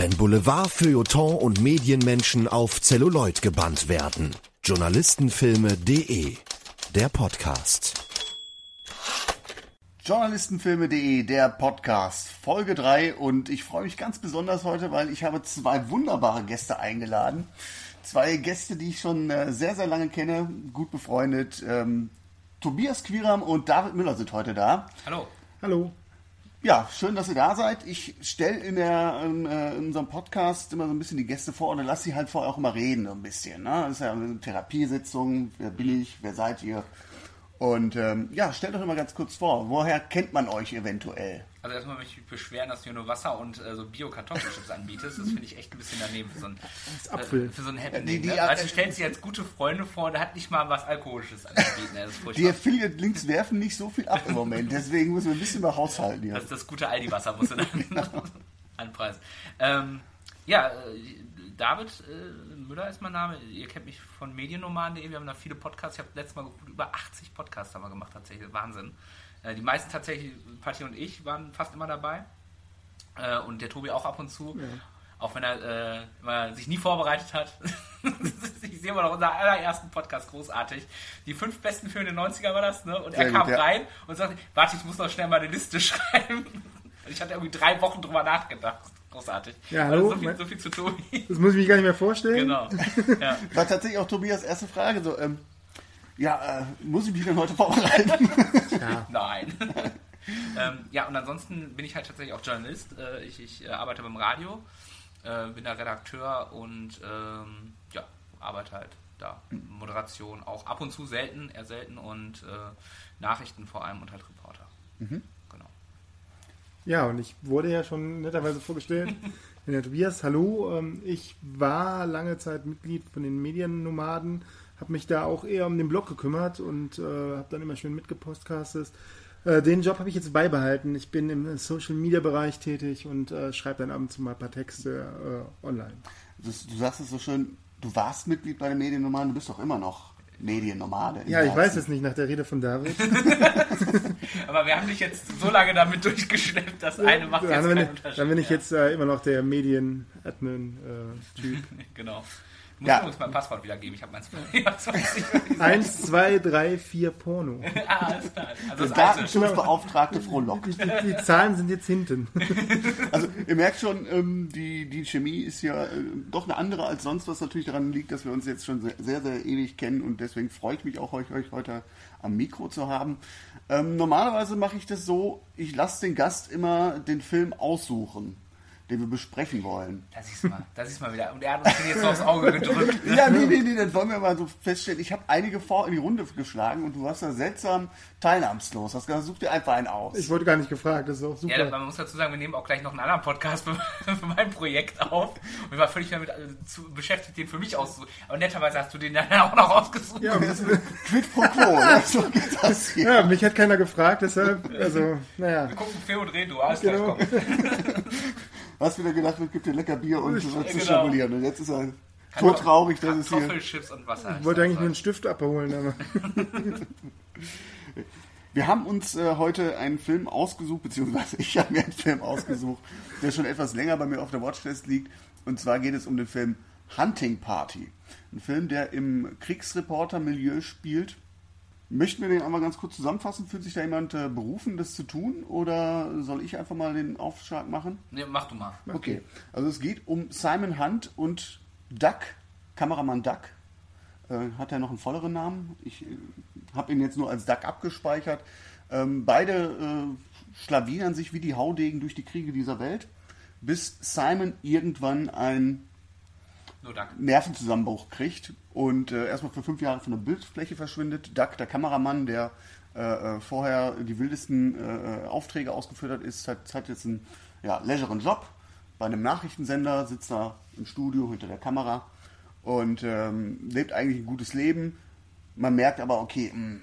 Wenn Boulevard, Feuilleton und Medienmenschen auf Celluloid gebannt werden. Journalistenfilme.de Der Podcast. Journalistenfilme.de, der Podcast, Folge 3 und ich freue mich ganz besonders heute, weil ich habe zwei wunderbare Gäste eingeladen. Zwei Gäste, die ich schon äh, sehr, sehr lange kenne, gut befreundet. Ähm, Tobias Quiram und David Müller sind heute da. Hallo. Hallo. Ja, schön, dass ihr da seid. Ich stelle in, der, in, äh, in unserem Podcast immer so ein bisschen die Gäste vor und dann lasse sie halt vorher auch immer reden, so ein bisschen. Ne? Das ist ja eine Therapiesitzung. Wer bin ich? Wer seid ihr? Und ähm, ja, stellt euch mal ganz kurz vor, woher kennt man euch eventuell? Also erstmal möchte ich mich beschweren, dass du hier nur Wasser und äh, so Bio-Kartoffelchips anbietest. Das finde ich echt ein bisschen daneben für so ein, äh, für so ein Happening. Die- die- ne? Also du stellst dich als gute Freunde vor und der hat nicht mal was Alkoholisches anzubieten. Ne? Die. Affiliate-Links werfen nicht so viel ab im Moment, deswegen müssen wir ein bisschen mal haushalten hier. Das ist das gute Aldi-Wasser, musst du dann anpreisen. Ähm, ja, äh, David äh, Müller ist mein Name. Ihr kennt mich von mediennomaden.de. Wir haben da viele Podcasts. Ich habe letztes Mal geguckt, über 80 Podcasts haben wir gemacht, tatsächlich. Wahnsinn. Äh, die meisten tatsächlich, Patti und ich waren fast immer dabei. Äh, und der Tobi auch ab und zu. Auch wenn er äh, sich nie vorbereitet hat. ich sehe mal noch unseren allerersten Podcast großartig. Die fünf besten Filme der 90er war das, ne? Und er Sehr kam gut, ja. rein und sagte, warte, ich muss noch schnell mal eine Liste schreiben. Und ich hatte irgendwie drei Wochen drüber nachgedacht. Großartig. Ja, Also hallo. So viel, so viel zu Tobi. Das muss ich mich gar nicht mehr vorstellen. genau. Ja. War tatsächlich auch Tobias erste Frage so, ähm, ja, äh, muss ich mich denn heute vorbereiten? Nein. ähm, ja, und ansonsten bin ich halt tatsächlich auch Journalist. Äh, ich ich äh, arbeite beim Radio, äh, bin da Redakteur und ähm, ja, arbeite halt da. Moderation auch ab und zu selten, eher selten und äh, Nachrichten vor allem und halt Reporter. Genau. Ja, und ich wurde ja schon netterweise vorgestellt. Ich bin der Tobias, hallo. Ähm, Ich war lange Zeit Mitglied von den Mediennomaden, habe mich da auch eher um den Blog gekümmert und äh, habe dann immer schön mitgepostcastet. Äh, den Job habe ich jetzt beibehalten. Ich bin im Social Media Bereich tätig und äh, schreibe dann ab und zu mal ein paar Texte äh, online. Das, du sagst es so schön, du warst Mitglied bei den Mediennomaden, du bist doch immer noch Mediennomade. Ja, ich weiß es nicht nach der Rede von David. Aber wir haben dich jetzt so lange damit durchgeschleppt, dass eine macht jetzt dann, bin keinen ich, Unterschied. dann bin ich jetzt äh, immer noch der Medien-Admin-Typ. Genau. Ich muss Ja. übrigens mein Passwort wiedergeben. Ich habe meins nicht. Eins, zwei, drei, vier Porno. Ah, alles klar. Also das. Datenschutzbeauftragte Frohlock. Die, die, die Zahlen sind jetzt hinten. Also ihr merkt schon, ähm, die, die Chemie ist ja äh, doch eine andere als sonst, was natürlich daran liegt, dass wir uns jetzt schon sehr, sehr, sehr ewig kennen und deswegen freue ich mich auch, euch, euch heute am Mikro zu haben. Ähm, normalerweise mache ich das so, ich lasse den Gast immer den Film aussuchen, den wir besprechen wollen. Da siehst du mal, da siehst du mal wieder. Und er hat uns den jetzt so aufs Auge gedrückt. Ja, nee, nee, nee, das wollen wir mal so feststellen. Ich habe einige vor in die Runde geschlagen und du warst da seltsam teilnahmslos. Hast gesagt, such dir einfach einen aus. Ich wurde gar nicht gefragt, das ist auch Ja, super. man muss dazu sagen, wir nehmen auch gleich noch einen anderen Podcast für, für mein Projekt auf. Und ich war völlig damit äh, zu, beschäftigt, den für mich auszusuchen. Aber netterweise hast du den dann auch noch ausgesucht. Ja, das, Quid pro quo, ne? so geht das hier. ja, mich hat keiner gefragt, deshalb, also, naja. Wir gucken Film und reden, du alles Genau. gleich kommt. Hast wieder gedacht, es gibt dir lecker Bier und du wirst zu Genau. schnabulieren. Und jetzt ist er so traurig, dass es hier... Kartoffelchips und Wasser. Ich wollte eigentlich nur einen Stift abholen, aber Wir haben uns äh, heute einen Film ausgesucht, beziehungsweise ich habe mir einen Film ausgesucht, der schon etwas länger bei mir auf der Watchlist liegt. Und zwar geht es um den Film Hunting Party. Ein Film, der im Kriegsreporter-Milieu spielt. Möchten wir den einmal ganz kurz zusammenfassen? Fühlt sich da jemand äh, berufen, das zu tun? Oder soll ich einfach mal den Aufschlag machen? Nee, mach du mal. Okay, also es geht um Simon Hunt und Duck, Kameramann Duck. Äh, hat er noch einen volleren Namen? Ich äh, habe ihn jetzt nur als Duck abgespeichert. Ähm, beide äh, schlawinern sich wie die Haudegen durch die Kriege dieser Welt, bis Simon irgendwann ein Nur danke. Nervenzusammenbruch kriegt und äh, erstmal für fünf Jahre von der Bildfläche verschwindet. Duck, der Kameramann, der äh, äh, vorher die wildesten äh, Aufträge ausgeführt hat, ist, hat, hat jetzt einen ja, leiseren Job bei einem Nachrichtensender, sitzt da im Studio hinter der Kamera und ähm, lebt eigentlich ein gutes Leben. Man merkt aber, okay, mh,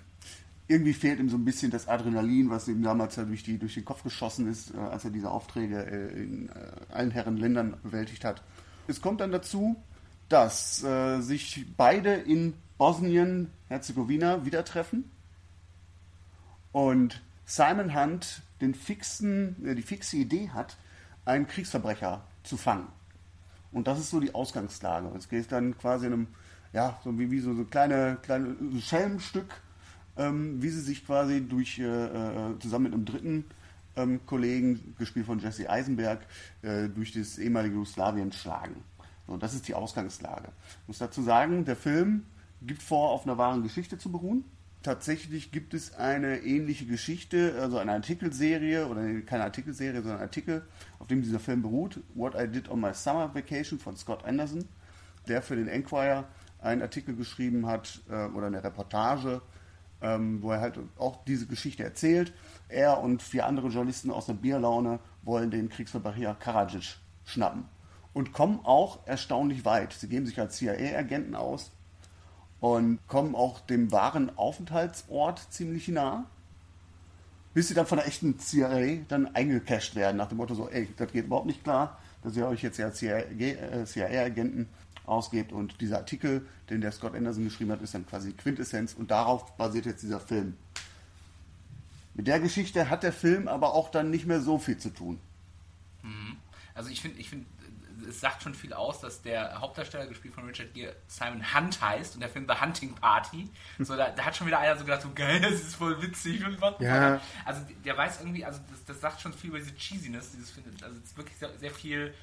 irgendwie fehlt ihm so ein bisschen das Adrenalin, was ihm damals ja durch, die, durch den Kopf geschossen ist, äh, als er diese Aufträge äh, in äh, allen Herren Ländern bewältigt hat. Es kommt dann dazu, dass äh, sich beide in Bosnien-Herzegowina wieder treffen und Simon Hunt den fixen, äh, die fixe Idee hat, einen Kriegsverbrecher zu fangen. Und das ist so die Ausgangslage. Es geht dann quasi in einem, ja, so wie, wie so, so kleine, kleine Schelmstück, ähm, wie sie sich quasi durch, äh, äh, zusammen mit einem dritten ähm, Kollegen, gespielt von Jesse Eisenberg, äh, durch das ehemalige Jugoslawien schlagen. So, das ist die Ausgangslage. Ich muss dazu sagen, der Film gibt vor, auf einer wahren Geschichte zu beruhen. Tatsächlich gibt es eine ähnliche Geschichte, also eine Artikelserie, oder keine Artikelserie, sondern Artikel, auf dem dieser Film beruht, What I Did on My Summer Vacation von Scott Anderson, der für den Enquirer einen Artikel geschrieben hat, äh, oder eine Reportage, ähm, wo er halt auch diese Geschichte erzählt. Er und vier andere Journalisten aus der Bierlaune wollen den Kriegsverbrecher Karadzic schnappen und kommen auch erstaunlich weit. Sie geben sich als CIA-Agenten aus und kommen auch dem wahren Aufenthaltsort ziemlich nah, bis sie dann von der echten CIA dann eingecasht werden, nach dem Motto so, ey, das geht überhaupt nicht klar, dass ihr euch jetzt ja CIA-Agenten ausgebt und dieser Artikel, den der Scott Anderson geschrieben hat, ist dann quasi Quintessenz und darauf basiert jetzt dieser Film. Mit der Geschichte hat der Film aber auch dann nicht mehr so viel zu tun. Mhm. Also ich finde, ich finde, es sagt schon viel aus, dass der Hauptdarsteller, gespielt von Richard Gere, Simon Hunt heißt und der Film The Hunting Party. So, da, da hat schon wieder einer so gedacht, so geil, das ist voll witzig und was. Ja. Also der weiß irgendwie, also das, das sagt schon viel über diese Cheesiness, dieses Film. Also es ist wirklich sehr, sehr viel.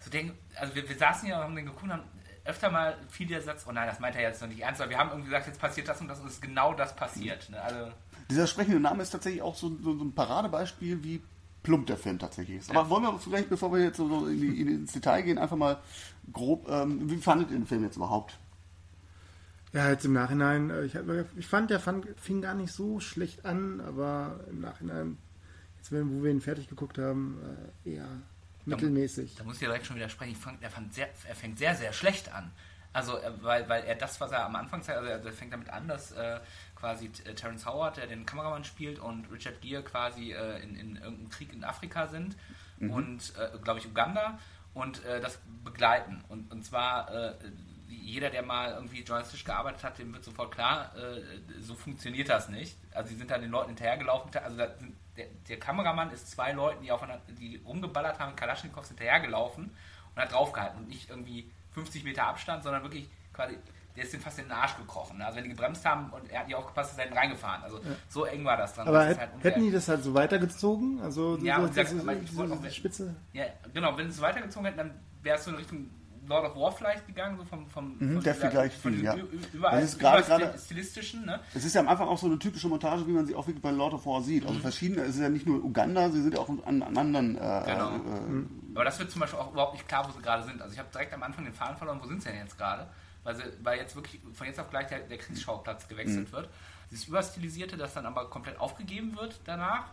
So denk, also wir, wir saßen ja und haben den geguckt haben öfter mal viel der Satz, oh nein, das meint er jetzt noch nicht ernst, weil wir haben irgendwie gesagt, jetzt passiert das und das und es ist genau das passiert. Ne? Also, Dieser sprechende Name ist tatsächlich auch so, so, so ein Paradebeispiel, wie plump der Film tatsächlich ist. Aber wollen wir vielleicht, bevor wir jetzt so, in die, in, ins Detail gehen, einfach mal grob, ähm, wie fandet ihr den Film jetzt überhaupt? Ja, jetzt im Nachhinein, äh, ich, ich fand, der fand, fing gar nicht so schlecht an, aber im Nachhinein, jetzt wenn- wo wir ihn fertig geguckt haben, äh, eher mittelmäßig. Da muss ich direkt schon widersprechen. Ich fand, er, fand sehr, er fängt sehr, sehr schlecht an. Also, äh, weil, weil er das, was er am Anfang zeigt, also er fängt damit an, dass äh, quasi äh, Terence Howard, der den Kameramann spielt, und Richard Gere quasi äh, in, in irgendeinem Krieg in Afrika sind und, äh, glaube ich, Uganda und äh, das begleiten. Und, und zwar, jeder, der mal irgendwie journalistisch gearbeitet hat, dem wird sofort klar, so funktioniert das nicht. Also, sie sind dann den Leuten hinterhergelaufen. Also, sind, der, der Kameramann ist zwei Leuten, die, aufeinander, die rumgeballert haben, Kalaschnikows hinterhergelaufen und hat draufgehalten und nicht irgendwie 50 Meter Abstand, sondern wirklich quasi, der ist dem fast in den Arsch gekrochen. Also wenn die gebremst haben und er hat nicht aufgepasst, ist er reingefahren. Also so eng war das dann. Aber Das halt hätten die das halt so weitergezogen? Also Ja, so, wollte so, noch wissen- Spitze? Ja, genau, wenn sie es weitergezogen hätten, dann wäre es so in Richtung Lord of War vielleicht gegangen, so vom, vom Mhm, von der dieser- Vergleich von viel, ja. überall Das ist gerade- gerade- stilistischen, ne? Es ist ja am Anfang auch so eine typische Montage, wie man sie auch wirklich bei Lord of War sieht. Also verschiedene, es ist ja nicht nur Uganda, sie sind ja auch an, an anderen. Äh, Genau. äh, Aber das wird zum Beispiel auch überhaupt nicht klar, wo sie gerade sind. Also ich habe direkt am Anfang den Faden verloren, wo sind sie denn jetzt gerade? Weil, sie, weil jetzt wirklich von jetzt auf gleich der, der Kriegsschauplatz gewechselt wird. Dieses Überstilisierte, das dann aber komplett aufgegeben wird danach.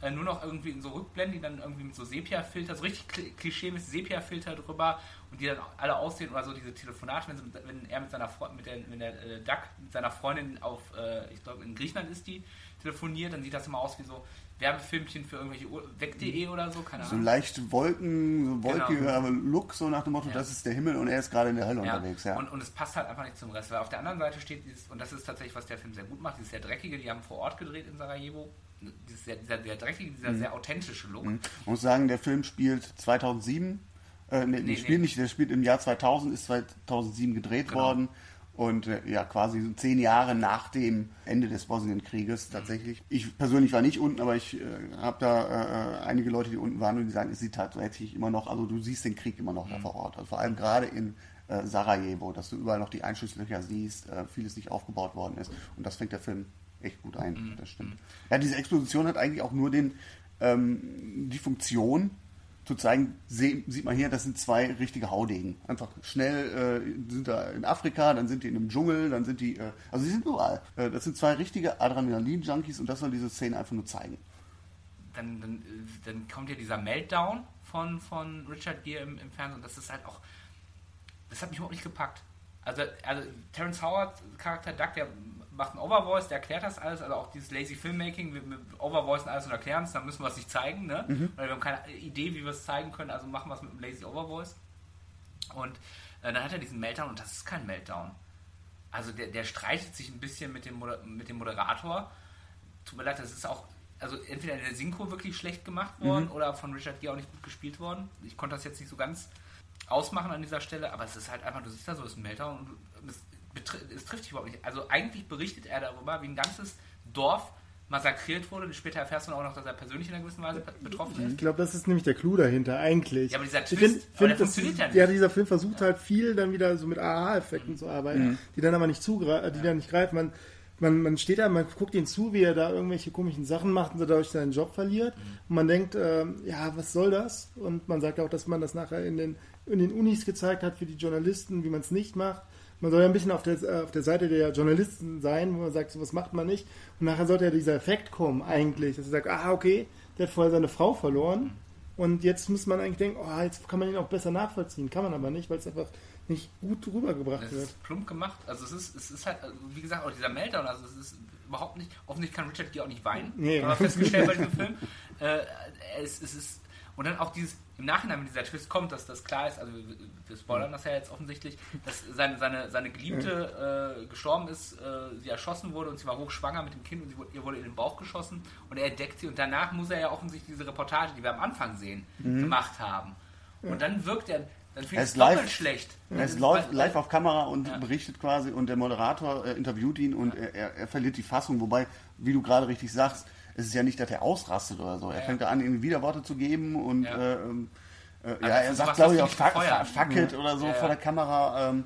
Äh, nur noch irgendwie in so Rückblenden, die dann irgendwie mit so Sepia-Filter, so richtig kli- Klischee mit Sepia-Filter drüber und die dann alle aussehen oder so diese Telefonate, wenn, sie, wenn er mit seiner Freundin, mit der, wenn der äh, Duck mit seiner Freundin auf, äh, ich glaube in Griechenland ist die, telefoniert, dann sieht das immer aus wie so Werbefilmchen für irgendwelche weg.de oder so, keine so Ahnung. leicht Wolken, so wolkiger Look, so nach dem Motto, Ja. das ist der Himmel und er ist gerade in der Hölle Ja, unterwegs. Ja. Und, und es passt halt einfach nicht zum Rest. Weil auf der anderen Seite steht dieses, und das ist tatsächlich, was der Film sehr gut macht, dieses sehr dreckige, die haben vor Ort gedreht in Sarajevo. Dieses sehr, dieser sehr dreckige, dieser Mhm. sehr authentische Look. Man muss sagen, der Film spielt 2007. Äh, nee, nee, spielt nee. nicht, der spielt im Jahr 2000, ist 2007 gedreht Genau. worden. Und äh, ja, quasi so zehn Jahre nach dem Ende des Bosnienkrieges tatsächlich. Ich persönlich war nicht unten, aber ich äh, habe da äh, einige Leute, die unten waren und die sagen, es sieht tatsächlich immer noch, also du siehst den Krieg immer noch da vor Ort. Also vor allem gerade in äh, Sarajevo, dass du überall noch die Einschusslöcher siehst, äh, vieles nicht aufgebaut worden ist. Und das fängt der Film echt gut ein, das stimmt. Ja, diese Explosion hat eigentlich auch nur den, ähm, die Funktion, zu zeigen, sieht man hier, das sind zwei richtige Haudegen. Einfach schnell äh, sind da in Afrika, dann sind die in einem Dschungel, dann sind die, äh, also sie sind überall. Äh, das sind zwei richtige Adrenalin-Junkies und das soll diese Szene einfach nur zeigen. Dann, dann, äh, dann kommt ja dieser Meltdown von, von Richard Gere im, im Fernsehen und das ist halt auch, das hat mich überhaupt nicht gepackt. Also, also Terence Howard, Charakter Duck, der macht einen Overvoice, der erklärt das alles, also auch dieses Lazy Filmmaking, wir, wir overvoicen alles und erklären es, dann müssen wir es nicht zeigen, ne? Weil wir haben keine Idee, wie wir es zeigen können, also machen wir es mit einem Lazy Overvoice. Und äh, dann hat er diesen Meltdown und das ist kein Meltdown. Also der, der streitet sich ein bisschen mit dem, Moder mit dem Moderator. Tut mir leid, das ist auch, also entweder in der Synchro wirklich schlecht gemacht worden oder von Richard Gere auch nicht gut gespielt worden. Ich konnte das jetzt nicht so ganz ausmachen an dieser Stelle, aber es ist halt einfach, du sitzt da so, es ist ein Meltdown und du, es, es trifft dich überhaupt nicht. Also eigentlich berichtet er darüber, wie ein ganzes Dorf massakriert wurde. Später erfährst du auch noch, dass er persönlich in einer gewissen Weise betroffen ist. Ich glaube, das ist nämlich der Clou dahinter, eigentlich. Ja, aber dieser Twist, find- aber find, der funktioniert ja nicht. Ja, dieser Film versucht halt viel dann wieder so mit Aha-Effekten zu arbeiten, die dann aber nicht zugreifen, die dann nicht greifen. Man, man, man steht da, man guckt ihm zu, wie er da irgendwelche komischen Sachen macht und dadurch seinen Job verliert. Und man denkt, ähm, ja, was soll das? Und man sagt auch, dass man das nachher in den, in den Unis gezeigt hat für die Journalisten, wie man es nicht macht. Man soll ja ein bisschen auf der, äh, auf der Seite der Journalisten sein, wo man sagt, so was macht man nicht. Und nachher sollte ja dieser Effekt kommen, eigentlich, dass er sagt, ah, okay, der hat vorher seine Frau verloren. Und jetzt muss man eigentlich denken, oh, jetzt kann man ihn auch besser nachvollziehen. Kann man aber nicht, weil es einfach nicht gut rübergebracht Das wird. ist plump gemacht. Also es ist, es ist halt, also wie gesagt, auch dieser Meltdown, also es ist überhaupt nicht, offensichtlich kann Richard Gere auch nicht weinen. Nee. Haben wir festgestellt bei diesem Film. Äh, es, es ist, und dann auch dieses, im Nachhinein, wenn dieser Twist kommt, dass das klar ist, also wir, spoilern das ja jetzt offensichtlich, dass seine, seine, seine Geliebte äh, gestorben ist, äh, sie erschossen wurde und sie war hochschwanger mit dem Kind und sie wurde, ihr wurde in den Bauch geschossen und er entdeckt sie und danach muss er ja offensichtlich diese Reportage, die wir am Anfang sehen, gemacht haben. Und dann wirkt er, dann Er finde ich ist es doppelt live. schlecht. Er ist live, live auf Kamera und Ja. berichtet quasi und der Moderator äh, interviewt ihn und er, er, er verliert die Fassung, wobei, wie du gerade richtig sagst, es ist ja nicht, dass er ausrastet oder so. Er Ja. fängt da an, irgendwie Widerworte zu geben und Ja. äh, ähm, äh, ja, er sagt, glaube ich, auch fuck, fuck it oder so Ja, ja. vor der Kamera. Ähm,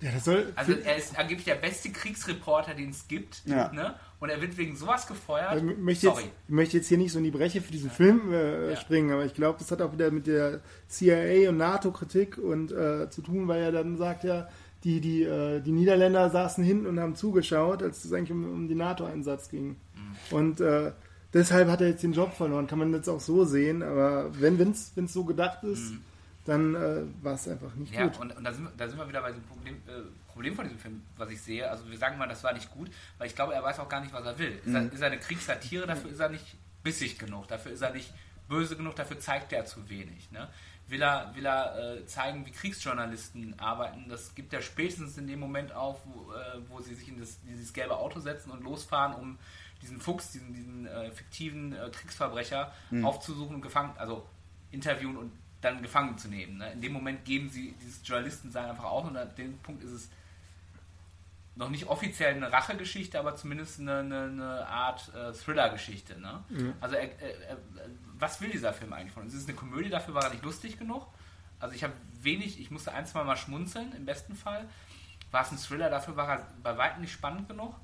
Ja, das soll. Also er ist angeblich der beste Kriegsreporter, den es gibt. Ja. Ne? Und er wird wegen sowas gefeuert. Ich möchte jetzt, Sorry. ich möchte jetzt hier nicht so in die Breche für diesen Film äh, Ja. springen, aber ich glaube, das hat auch wieder mit der CIA und NATO-Kritik und äh, zu tun, weil er dann sagt ja, die, die, äh, die Niederländer saßen hinten und haben zugeschaut, als es eigentlich um, um den NATO-Einsatz ging. Mhm. Und äh, deshalb hat er jetzt den Job verloren, kann man jetzt auch so sehen, aber wenn es so gedacht ist, dann äh, war es einfach nicht Mhm. Ja, gut. und, und da, sind wir, da sind wir wieder bei dem Problem, äh, Problem von diesem Film, was ich sehe. Also wir sagen mal, das war nicht gut, weil ich glaube, er weiß auch gar nicht, was er will. Ist, er, ist er eine Kriegssatire, dafür ist er nicht bissig genug, dafür ist er nicht böse genug, dafür zeigt er zu wenig. Ne? Will er, will er äh, zeigen, wie Kriegsjournalisten arbeiten, das gibt er spätestens in dem Moment auf, wo, äh, wo sie sich in das, dieses gelbe Auto setzen und losfahren, um diesen Fuchs, diesen, diesen äh, fiktiven äh, Kriegsverbrecher aufzusuchen und gefangen, also interviewen und dann gefangen zu nehmen. Ne? In dem Moment geben sie dieses Journalistensein einfach auf und an dem Punkt ist es noch nicht offiziell eine Rachegeschichte, aber zumindest eine, eine, eine Art äh, Thriller-Geschichte. Ne? Also er, er, er, was will dieser Film eigentlich von uns? Ist es eine Komödie, dafür war er nicht lustig genug? Also ich habe wenig, ich musste ein, zwei Mal schmunzeln, im besten Fall. War es ein Thriller, dafür war er bei weitem nicht spannend genug?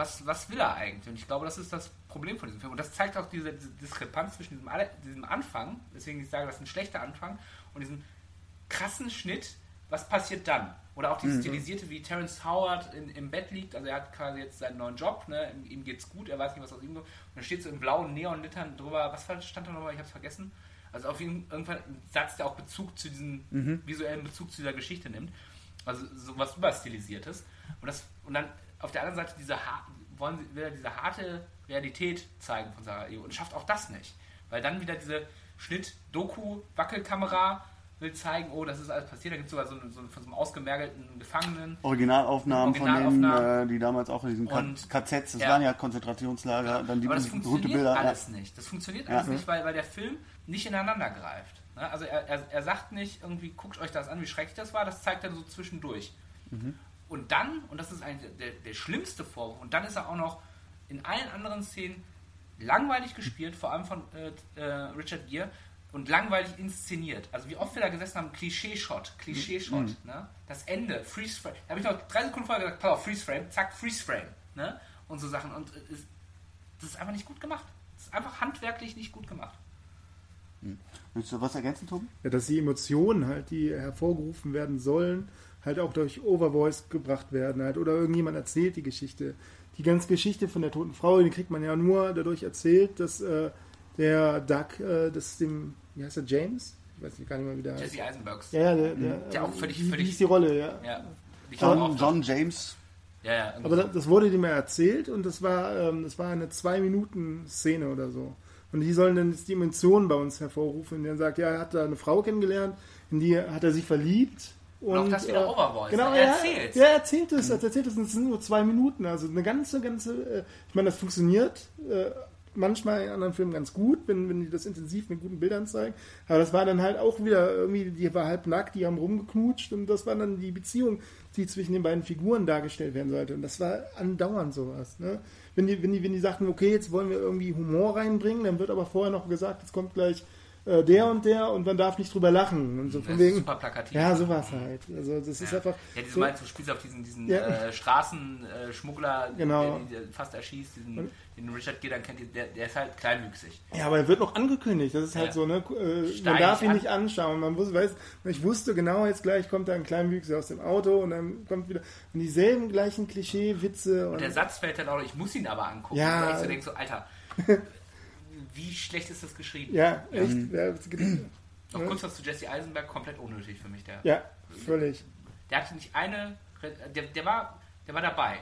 Was, was will er eigentlich? Und ich glaube, das ist das Problem von diesem Film. Und das zeigt auch diese, diese Diskrepanz zwischen diesem, diesem Anfang, deswegen ich sage, das ist ein schlechter Anfang, und diesem krassen Schnitt, was passiert dann? Oder auch dieses Stilisierte, wie Terence Howard in, im Bett liegt, also er hat quasi jetzt seinen neuen Job, ne? ihm, geht's gut, er weiß nicht, was aus ihm kommt, und dann steht so in blauen Neonlittern drüber, was stand da nochmal, ich hab's vergessen. Also auf jeden irgendwann ein Satz, der auch Bezug zu diesem visuellen Bezug zu dieser Geschichte nimmt. Also so was überstilisiertes. Und das und dann auf der anderen Seite diese wollen sie wieder diese harte Realität zeigen von Sarajevo und schafft auch das nicht. Weil dann wieder diese Schnitt-Doku-Wackelkamera will zeigen, oh, das ist alles passiert. Da gibt es sogar so, eine, so von so einem ausgemergelten Gefangenen. Originalaufnahmen von Originalaufnahmen. denen, äh, die damals auch in diesen Und- KZs, das ja. waren ja Konzentrationslager, dann die Aber das funktioniert Bilder. alles nicht. Das funktioniert Ja. alles nicht, weil, weil der Film nicht ineinander greift. Ne? Also er, er, er sagt nicht irgendwie, guckt euch das an, wie schrecklich das war, das zeigt er so zwischendurch. Und dann, und das ist eigentlich der, der schlimmste Vorwurf, und dann ist er auch noch in allen anderen Szenen langweilig gespielt, vor allem von äh, äh, Richard Gere, und langweilig inszeniert. Also wie oft wir da gesessen haben, Klischee-Shot, Klischee-Shot, ne? das Ende, Freeze-Frame. Da habe ich noch drei Sekunden vorher gesagt, pass auf, Freeze-Frame, zack, Freeze-Frame. Ne? Und so Sachen. Und äh, es- das ist einfach nicht gut gemacht. Das ist einfach handwerklich nicht gut gemacht. Willst du was ergänzen, Tobi? Ja, dass die Emotionen halt, die hervorgerufen werden sollen, halt auch durch Overvoice gebracht werden halt. Oder irgendjemand erzählt die Geschichte. Die ganze Geschichte von der toten Frau, die kriegt man ja nur dadurch erzählt, dass äh, der Doug, äh, das dem, wie heißt der, James? Ich weiß nicht gar nicht mehr, wie der heißt. Jesse Eisenbergs. Ja, ja, der, der, Der auch völlig- wie, wie völlig- hieß die Rolle, ja. Ja. Ich John, John James. Ja, ja. Aber so. das, das wurde dem ja erzählt und das war, ähm, das war eine Zwei-Minuten-Szene oder so. Und die sollen dann jetzt die Emotionen bei uns hervorrufen. Und dann sagt, ja, er hat da eine Frau kennengelernt, in die hat er sich verliebt. Und, auch das wieder äh, Overvoice, Genau? Er er erzählt's. Ja, er erzählt es. Er erzählt es und es sind nur zwei Minuten. Also eine ganze, ganze. Äh, ich meine, das funktioniert. Äh, manchmal in anderen Filmen ganz gut, wenn, wenn die das intensiv mit guten Bildern zeigen. Aber das war dann halt auch wieder irgendwie, die war halb nackt, die haben rumgeknutscht und das war dann die Beziehung, die zwischen den beiden Figuren dargestellt werden sollte. Und das war andauernd sowas. Ne? Wenn, die, wenn, die, wenn die sagten, okay, jetzt wollen wir irgendwie Humor reinbringen, dann wird aber vorher noch gesagt, jetzt kommt gleich äh, der und der und man darf nicht drüber lachen. Und so Das von ist wegen. super plakativ. Ja, sowas halt. Also das ist Ja. einfach. Ja, diese so, meinst du, spielst auf diesen, diesen Ja. äh, Straßenschmuggler, Genau. der, der fast erschießt, diesen, den Richard dann kennt, der, der ist halt kleinwüchsig. ja, aber er wird noch angekündigt. Das ist halt so, ne? Äh, man darf ihn an. nicht anschauen. Man wusste, weiß, ich wusste genau, jetzt gleich kommt da ein Kleinwüchser aus dem Auto und dann kommt wieder und dieselben gleichen Klischee-Witze. Und Und der Satz fällt dann auch, ich muss ihn aber angucken. Ja. Weil ich so denke, so, Alter, wie schlecht ist das geschrieben? ja, echt. Ja, Noch kurz was zu Jesse Eisenberg, komplett unnötig für mich. Der, ja, völlig. der hatte nicht eine, der, der, war, der war dabei.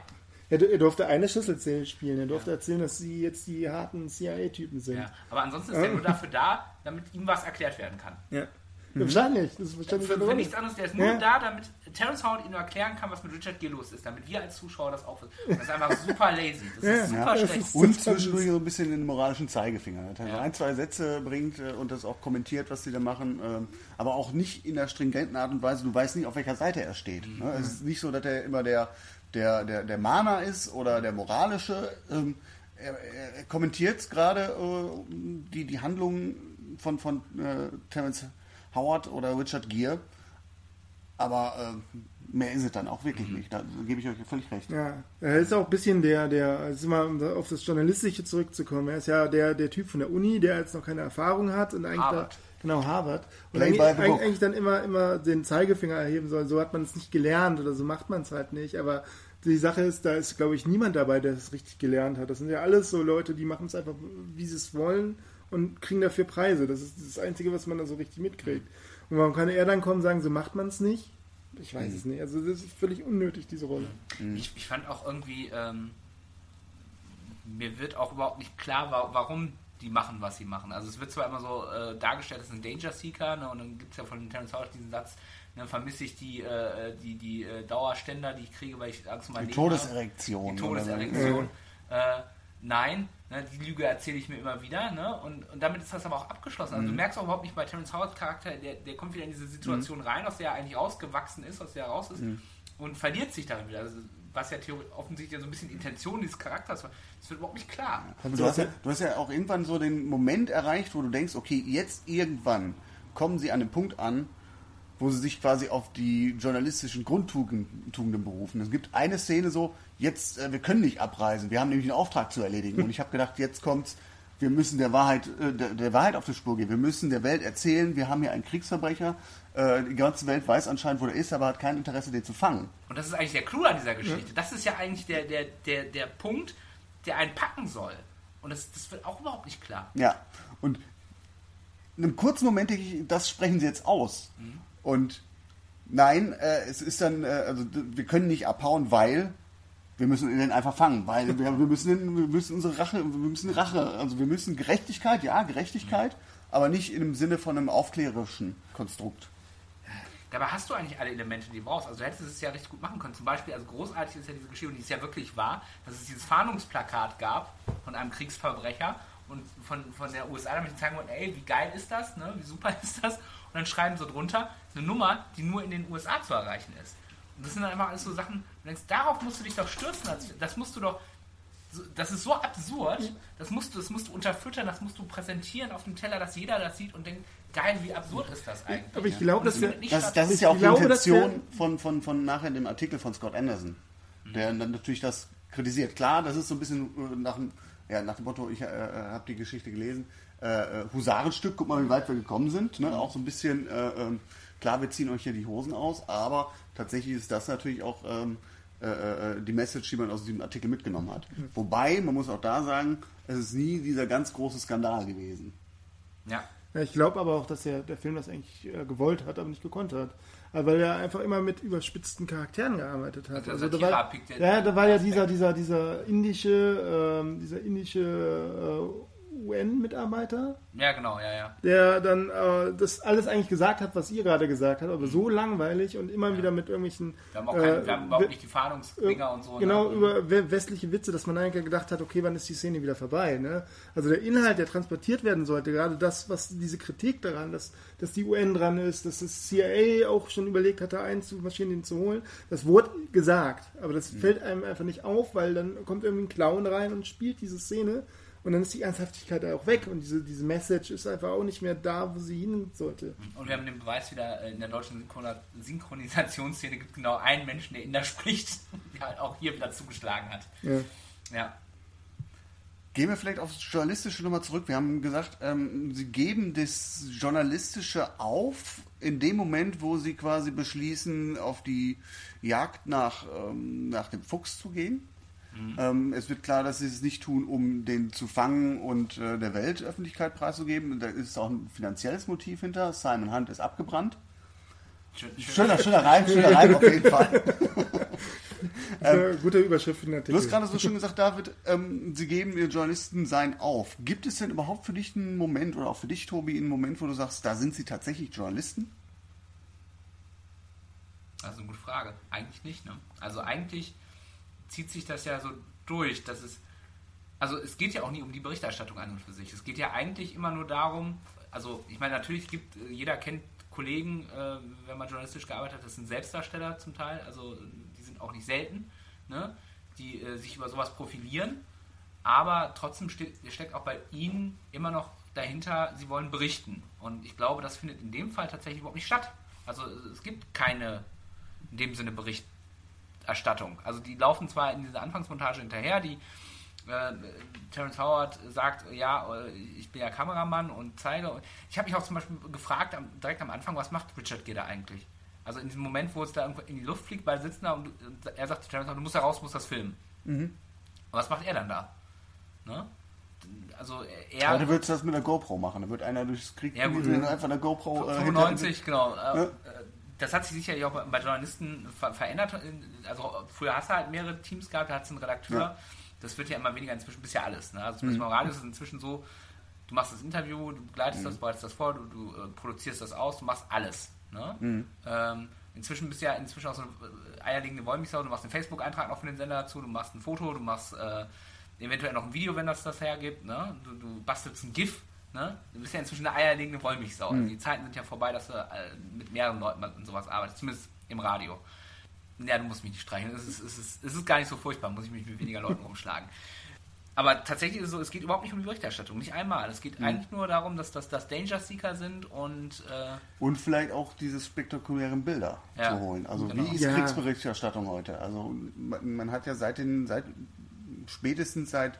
Er, er durfte eine Schlüsselszene spielen. Er durfte erzählen, dass sie jetzt die harten CIA-Typen sind. Ja. Aber ansonsten ist er nur dafür da, damit ihm was erklärt werden kann. Ja. Wahrscheinlich. Das ist wahrscheinlich Für, für nichts anderes, der ist nur Ja. da, damit Terrence Howard ihm nur erklären kann, was mit Richard Gere los ist, damit wir als Zuschauer das auch wissen. Das ist einfach super lazy. Das Ja, ist super ja, schlecht. ist- Und zwischendurch so ein bisschen den moralischen Zeigefinger. Dass er Ja. ein, zwei Sätze bringt äh, und das auch kommentiert, was sie da machen. ähm, Aber auch nicht in der stringenten Art und Weise. Du weißt nicht, auf welcher Seite er steht. Mhm. ne? Es ist nicht so, dass er immer der, der, der, der Mahner ist oder der moralische. ähm, Er, er er kommentiert gerade äh, die, die Handlungen von, von äh, Terence Howard oder Richard Gere. Aber äh, mehr ist es dann auch Mhm. wirklich nicht. Da gebe ich euch völlig recht. Ja, er ist auch ein bisschen der, der, also mal um auf das Journalistische zurückzukommen, er ist ja der, der Typ von der Uni, der jetzt noch keine Erfahrung hat und eigentlich Harvard. da, genau Harvard und eigentlich, eigentlich dann immer, immer den Zeigefinger erheben soll. So hat man es nicht gelernt oder so macht man es halt nicht. Aber die Sache ist, da ist glaube ich niemand dabei, der es richtig gelernt hat. Das sind ja alles so Leute, die machen es einfach, wie sie es wollen und kriegen dafür Preise. Das ist das Einzige, was man da so richtig mitkriegt. Und warum kann er dann kommen und sagen, so macht man es nicht? Ich weiß es nicht. Also das ist völlig unnötig, diese Rolle. Ich, ich fand auch irgendwie, ähm, mir wird auch überhaupt nicht klar, wa warum die machen, was sie machen. Also es wird zwar immer so äh, dargestellt, es ist ein Danger Seeker, ne, und dann gibt es ja von Terence Howard diesen Satz, ne, vermisse ich die, äh, die, die äh, Dauerständer, die ich kriege, weil ich Angst um mein Die Leben habe. Todeserektion. Die oder so. Todeserektion. Äh, nein, ne, die Lüge erzähle ich mir immer wieder, ne? Und, und damit ist das aber auch abgeschlossen. Also du merkst auch überhaupt nicht bei Terence Howards Charakter, der, der kommt wieder in diese Situation rein, aus der er eigentlich rausgewachsen ist, aus der er raus ist, und verliert sich darin wieder. Also, was ja theoretisch offensichtlich so ein bisschen Intention dieses Charakters war, das wird überhaupt nicht klar. Du hast, ja, du hast ja auch irgendwann so den Moment erreicht, wo du denkst, okay, jetzt irgendwann kommen sie an den Punkt an, wo sie sich quasi auf die journalistischen Grundtugenden Tugenden berufen. Es gibt eine Szene so, jetzt, äh, wir können nicht abreisen, wir haben nämlich einen Auftrag zu erledigen. Und ich habe gedacht, jetzt kommt's, wir müssen der Wahrheit, äh, der, der Wahrheit auf die Spur gehen. Wir müssen der Welt erzählen, wir haben hier einen Kriegsverbrecher. Äh, die ganze Welt weiß anscheinend, wo er ist, aber hat kein Interesse, den zu fangen. Und das ist eigentlich der Clou an dieser Geschichte. Das ist ja eigentlich der, der, der, der Punkt, der einen packen soll. Und das, das wird auch überhaupt nicht klar. Ja, und in einem kurzen Moment denke ich, das sprechen sie jetzt aus. Und nein, äh, es ist dann, äh, also wir können nicht abhauen, weil wir müssen ihn einfach fangen, weil wir, wir, müssen, wir müssen unsere Rache, wir müssen Rache, also wir müssen Gerechtigkeit, ja, Gerechtigkeit, aber nicht im Sinne von einem aufklärerischen Konstrukt. Dabei hast du eigentlich alle Elemente, die du brauchst. Also du hättest es ja richtig gut machen können. Zum Beispiel, also großartig ist ja diese Geschichte, und die ist ja wirklich wahr, dass es dieses Fahndungsplakat gab von einem Kriegsverbrecher und von, von der USA, damit die zeigen wollten, ey, wie geil ist das, ne? wie super ist das? Und dann schreiben sie drunter eine Nummer, die nur in den USA zu erreichen ist. Und das sind dann einfach alles so Sachen, du denkst, darauf musst du dich doch stürzen. Das musst du doch, so- das ist so absurd, das musst, du, das musst du unterfüttern, das musst du präsentieren auf dem Teller, dass jeder das sieht und denkt, geil, wie absurd ist das eigentlich? Aber ich glaube, dass wir- Das, das ist ja auch die glaube, Intention von, von, von nachher dem Artikel von Scott Anderson, der dann natürlich das kritisiert. Klar, das ist so ein bisschen äh, nach dem, ja, nach dem Motto, ich äh, habe die Geschichte gelesen, äh, äh, Husarenstück, guck mal, wie weit wir gekommen sind. Ne? Auch so ein bisschen, äh, ähm, klar, wir ziehen euch hier die Hosen aus, aber tatsächlich ist das natürlich auch ähm, äh, äh, die Message, die man aus diesem Artikel mitgenommen hat. Wobei, man muss auch da sagen, es ist nie dieser ganz große Skandal gewesen. Ja. Ja, ich glaube aber auch, dass der, der Film das eigentlich äh, gewollt hat, aber nicht gekonnt hat. Äh, weil er einfach immer mit überspitzten Charakteren gearbeitet hat. Also da Satira war, ja- ja, da war ja dieser, dieser, dieser indische, ähm, dieser indische UN-Mitarbeiter, Ja, genau, ja, ja. der dann äh, das alles eigentlich gesagt hat, was ihr gerade gesagt habt, aber so langweilig und immer wieder mit irgendwelchen Wir haben auch keine, äh, wir haben überhaupt nicht die Fahndungsdinger und so. Genau, ne? über we- westliche Witze, dass man eigentlich gedacht hat, okay, wann ist die Szene wieder vorbei? Ne? Also der Inhalt, der transportiert werden sollte, gerade das, was diese Kritik daran, dass, dass die UN dran ist, dass das CIA auch schon überlegt hatte, einzumarschieren, den zu holen, das wurde gesagt. Aber das Mhm. fällt einem einfach nicht auf, weil dann kommt irgendwie ein Clown rein und spielt diese Szene und dann ist die Ernsthaftigkeit auch weg und diese, diese Message ist einfach auch nicht mehr da, wo sie hin sollte. Und wir haben den Beweis wieder, äh, in der deutschen Synchron- Synchronisationsszene gibt es genau einen Menschen, der Inder spricht, der halt auch hier wieder zugeschlagen hat. Ja. Ja. Gehen wir vielleicht aufs Journalistische nochmal zurück. Wir haben gesagt, ähm, Sie geben das Journalistische auf in dem Moment, wo Sie quasi beschließen, auf die Jagd nach, ähm, nach dem Fuchs zu gehen. Ähm, es wird klar, dass Sie es nicht tun, um den zu fangen und äh, der Weltöffentlichkeit preiszugeben. Da ist auch ein finanzielles Motiv hinter. Simon Hunt ist abgebrannt. Schön, schön. Schöner, schöner Reim, schöner Reim auf jeden Fall. Äh, gute Überschrift für den Du hast gerade so schön gesagt, David, ähm, sie geben ihr Journalisten sein auf. Gibt es denn überhaupt für dich einen Moment oder auch für dich, Tobi, einen Moment, wo du sagst, da sind sie tatsächlich Journalisten? Das ist eine gute Frage. Eigentlich nicht, ne? Also eigentlich zieht sich das ja so durch, dass es. Also es geht ja auch nie um die Berichterstattung an und für sich. Es geht ja eigentlich immer nur darum, also ich meine, natürlich gibt, äh, jeder kennt Kollegen, äh, wenn man journalistisch gearbeitet hat, das sind Selbstdarsteller zum Teil, also die sind auch nicht selten, ne? die äh, sich über sowas profilieren, aber trotzdem ste steckt auch bei ihnen immer noch dahinter, sie wollen berichten. Und ich glaube, das findet in dem Fall tatsächlich überhaupt nicht statt. Also es gibt keine in dem Sinne Berichterstattung. Also die laufen zwar in dieser Anfangsmontage hinterher, die äh, Terence Howard sagt, ja, äh, ich bin ja Kameramann und zeige. Und ich habe mich auch zum Beispiel gefragt, am, direkt am Anfang, was macht Richard Gere eigentlich? Also in diesem Moment, wo es da irgendwo in die Luft fliegt, beide sitzen da und, und er sagt zu Terence Howard, du musst da raus, musst das filmen. Und was macht er dann da? Ne? Also er... Heute würdest du das mit einer GoPro machen. Da wird einer durchs Krieg Ja, gut. wenn du einfach eine GoPro äh, 95, genau. Äh, Ja. Das hat sich sicherlich auch bei- Journalisten ver verändert. Also früher hast du halt mehrere Teams gehabt, da hattest du einen Redakteur. Ja. Das wird ja immer weniger, inzwischen bist ja alles. Ne? Also zumindest beim Radio ist es inzwischen so, du machst das Interview, du begleitest das, bereitest das vor, du, du äh, produzierst das aus, du machst alles. Ne? Ähm, inzwischen bist du ja inzwischen auch so eine äh, eierlegende Wollmilchsau, du machst einen Facebook-Eintrag noch für den Sender dazu, du machst ein Foto, du machst äh, eventuell noch ein Video, wenn das das hergibt, ne? du, du bastelst ein GIF, ne? du bist ja inzwischen eine eierlegende Wollmilchsau. Also die Zeiten sind ja vorbei, dass du äh, mit mehreren Leuten und sowas arbeitest, zumindest im Radio. Ja, du musst mich nicht streicheln, es ist, es, ist, es ist gar nicht so furchtbar, muss ich mich mit weniger Leuten rumschlagen. Aber tatsächlich ist es so, es geht überhaupt nicht um die Berichterstattung, nicht einmal. Es geht eigentlich nur darum, dass das dass Danger Seeker sind und äh, Und vielleicht auch diese spektakulären Bilder Ja, zu holen. Also genau. wie ist Ja. Kriegsberichterstattung heute? Also man, man hat ja seit den, seit spätestens seit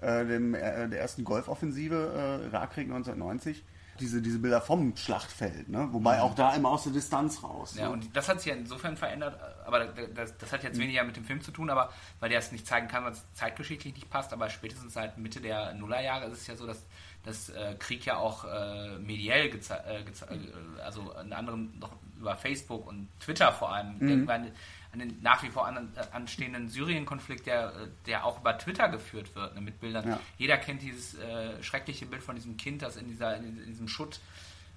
äh, dem, äh, der ersten Golfoffensive, äh, Irakkrieg 1990, diese, diese Bilder vom Schlachtfeld, ne? Wobei auch da immer aus der Distanz raus. Ja, ne? und das hat sich ja insofern verändert, aber das, das hat jetzt weniger mit dem Film zu tun, aber weil der es nicht zeigen kann, weil es zeitgeschichtlich nicht passt, aber spätestens seit Mitte der Nullerjahre ist es ja so, dass dass äh, Krieg ja auch äh, mediell äh, geze äh, also in anderen noch über Facebook und Twitter vor allem irgendwann an den nach wie vor an, anstehenden Syrien-Konflikt, der, der auch über Twitter geführt wird, ne, mit Bildern. Ja. Jeder kennt dieses äh, schreckliche Bild von diesem Kind, das in, dieser, in diesem Schutt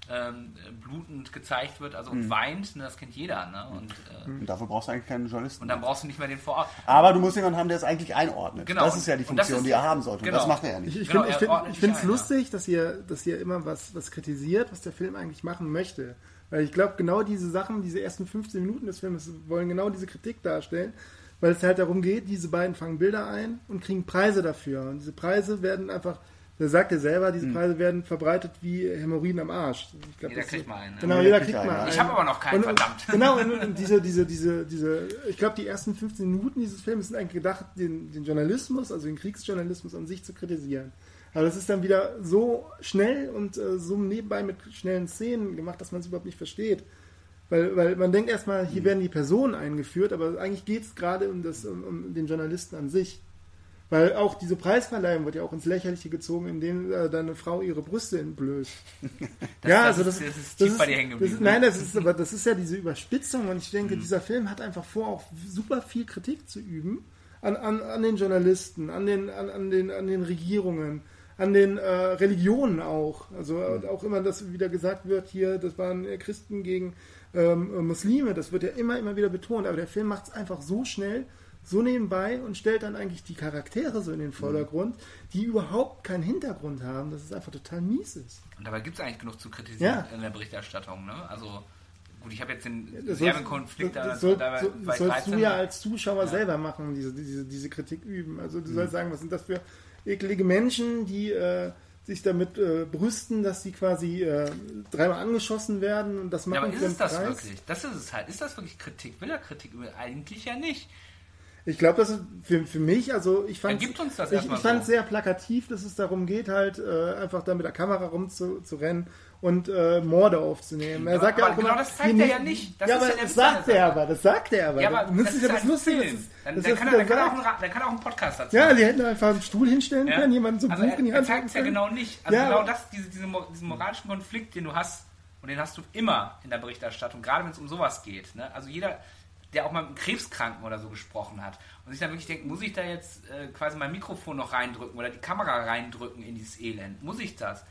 ähm, blutend gezeigt wird, also und weint, ne, das kennt jeder. Ne? Und, äh, Und dafür brauchst du eigentlich keinen Journalisten. und dann brauchst du nicht mehr den vor Ort. Aber du musst jemanden haben, der es eigentlich einordnet. Genau. Das ist ja die Und Funktion, ist- die er haben sollte. Und genau. das macht er ja nicht. Ich, ich Genau, finde es ja. lustig, dass ihr, dass ihr immer was, was kritisiert, was der Film eigentlich machen möchte. Weil ich glaube, genau diese Sachen, diese ersten 15 Minuten des Films wollen genau diese Kritik darstellen, weil es halt darum geht, diese beiden fangen Bilder ein und kriegen Preise dafür. Und diese Preise werden einfach, der sagt er selber, diese Preise werden verbreitet wie Hämorrhoiden am Arsch. Ich glaub, Jeder das- kriegt mal einen, ne? Genau, Ja, jeder kriegt einen, mal ja. einen. Ich habe aber noch keinen, Und- verdammt. Genau, und, und diese, diese, diese, diese, ich glaube, die ersten 15 Minuten dieses Films sind eigentlich gedacht, den, den Journalismus, also den Kriegsjournalismus an sich zu kritisieren. Aber das ist dann wieder so schnell und äh, so nebenbei mit schnellen Szenen gemacht, dass man es überhaupt nicht versteht. Weil, weil man denkt erstmal, hier werden die Personen eingeführt, aber eigentlich geht es gerade um, das, um, um den Journalisten an sich. Weil auch diese Preisverleihung wird ja auch ins Lächerliche gezogen, indem äh, deine Frau ihre Brüste entblößt. ja, das also ist- das, das ist tief bei dir hängen das geblieben, ist, ne? Nein, das ist aber das ist ja diese Überspitzung und ich Mhm. denke, dieser Film hat einfach vor, auch super viel Kritik zu üben an, an, an den Journalisten, an den, an, an, den, an den Regierungen, an den äh, Religionen auch. Also äh, auch immer, dass wieder gesagt wird, hier, das waren Christen gegen ähm, Muslime, das wird ja immer, immer wieder betont, aber der Film macht es einfach so schnell, so nebenbei und stellt dann eigentlich die Charaktere so in den Vordergrund, die überhaupt keinen Hintergrund haben, dass es einfach total mies ist. Und dabei gibt es eigentlich genug zu kritisieren Ja. in der Berichterstattung. Ne? Also gut, ich habe jetzt den Serbenkonflikt da, das, soll, da so, sollst 13. du ja als Zuschauer Ja. selber machen, diese, diese, diese Kritik üben. Also du Mhm. sollst sagen, was sind das für eklige Menschen, die äh, sich damit äh, brüsten, dass sie quasi äh, dreimal angeschossen werden und das Ja, machen aber ist es das Preis. wirklich? Das ist es halt. Ist das wirklich Kritik? Will er Kritik üben? Eigentlich ja nicht. Ich glaube, das ist für, für mich, also ich fand das ich, ich fand so. sehr plakativ, dass es darum geht, halt äh, einfach da mit der Kamera rumzurennen und äh, Morde aufzunehmen. Er Aber- sagt ja aber auch genau immer, das zeigt er ja nicht. Das ja, aber ja das sagt er aber, das sagt er aber. Ja, aber das das ist ja das ein Lustige. Das ist, Dann, kann er, kann er auch Ra- dann kann er auch einen Podcast dazu Ja, die hätten einfach einen Stuhl hinstellen Ja. können, jemanden so ein also Buch in die er, er Hand zeigt es ja genau nicht. Also Ja, genau das, diese, diese, diesen moralischen Konflikt, den du hast, und den hast du immer in der Berichterstattung, gerade wenn es um sowas geht. Ne? Also jeder, der auch mal mit einem Krebskranken oder so gesprochen hat und sich dann wirklich denkt, muss ich da jetzt äh, quasi mein Mikrofon noch reindrücken oder die Kamera reindrücken in dieses Elend? Muss ich das?